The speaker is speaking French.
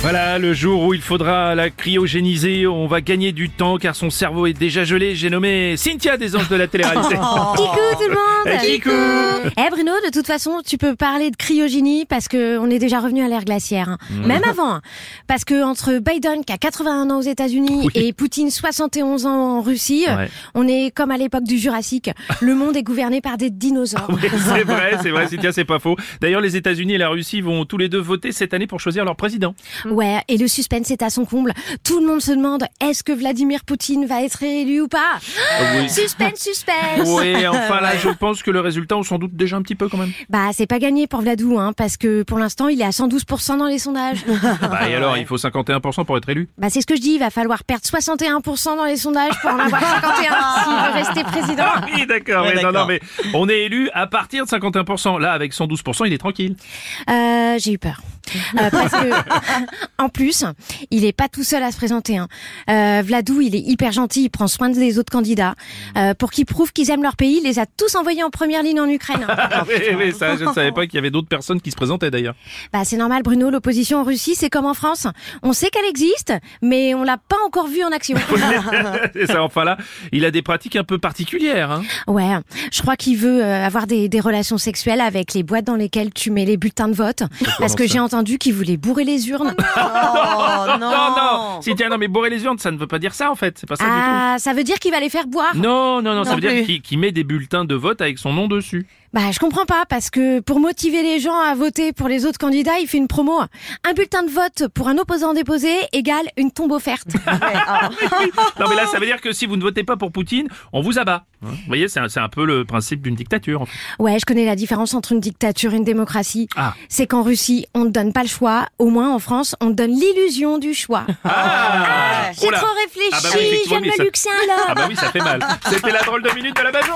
Voilà, le jour où il faudra la cryogéniser, on va gagner du temps car son cerveau est déjà gelé. J'ai nommé Cynthia des Anges de la télé-réalité. Kikou tout le monde Eh, Kikou Eh Bruno, de toute façon, tu peux parler de cryogénie parce que on est déjà revenu à l'ère glaciaire. hein. Même avant. hein. Parce que entre Biden qui a 81 ans aux États-Unis Oui. et Poutine 71 ans en Russie, Ouais. on est comme à l'époque du Jurassique. Le monde est gouverné par des dinosaures. Oui, c'est vrai, c'est vrai, Cynthia, c'est pas faux. D'ailleurs, les États-Unis et la Russie vont tous les deux voter cette année pour choisir leur président. Ouais, et le suspense est à son comble. Tout le monde se demande est-ce que Vladimir Poutine va être réélu ou pas oui. Suspense, suspense Oui, enfin là, je pense que le résultat, on s'en doute déjà un petit peu quand même. Bah, c'est pas gagné pour Vladou, hein, parce que pour l'instant, il est à 112% dans les sondages. Bah, et alors, il faut 51% pour être élu? Bah c'est ce que je dis, il va falloir perdre 61% dans les sondages pour en avoir 51 s'il veut rester président. Ah oui, d'accord, Ouais, non, non, d'accord. mais on est élu à partir de 51%. Là, avec 112%, il est tranquille. Euh, j'ai eu peur. Euh, parce que, en plus, il est pas tout seul à se présenter. Hein. Euh, Vladou, il est hyper gentil, il prend soin des autres candidats. Euh, pour qu'ils prouvent qu'ils aiment leur pays, il les a tous envoyés en première ligne en Ukraine. Ah oui, oui, ça, je ne savais pas qu'il y avait d'autres personnes qui se présentaient d'ailleurs. Bah c'est normal Bruno, l'opposition en Russie, c'est comme en France. On sait qu'elle existe, mais on l'a pas encore vue en action. C'est ça, enfin là, il a des pratiques un peu particulières. Hein. Ouais, je crois qu'il veut euh, avoir des, des relations sexuelles avec les boîtes dans lesquelles tu mets les bulletins de vote. Parce que j'ai entendu qu'il voulait bourrer les urnes. Oh non non, non Cynthia, non, mais bourrer les urnes, ça ne veut pas dire ça en fait. C'est pas ça du Ah, ça veut dire qu'il va les faire boire tout. Non, non, non, ça veut dire qu'il met des bulletins de vote avec son nom dessus. Bah, je comprends pas, parce que pour motiver les gens à voter pour les autres candidats, il fait une promo. Un bulletin de vote pour un opposant déposé égale une tombe offerte. Non, mais là, ça veut dire que si vous ne votez pas pour Poutine, on vous abat. Hein vous voyez, c'est un, c'est un peu le principe d'une dictature. en fait. Ouais, je connais la différence entre une dictature et une démocratie. Ah. C'est qu'en Russie, on ne donne pas le choix. Au moins, en France, on donne l'illusion du choix. Ah, J'ai Oh trop réfléchi, Ah bah oui, effectivement, j'aime oui, le ça- luxe alors. Ah bah oui, ça fait mal. C'était la drôle de minute de la Bajon.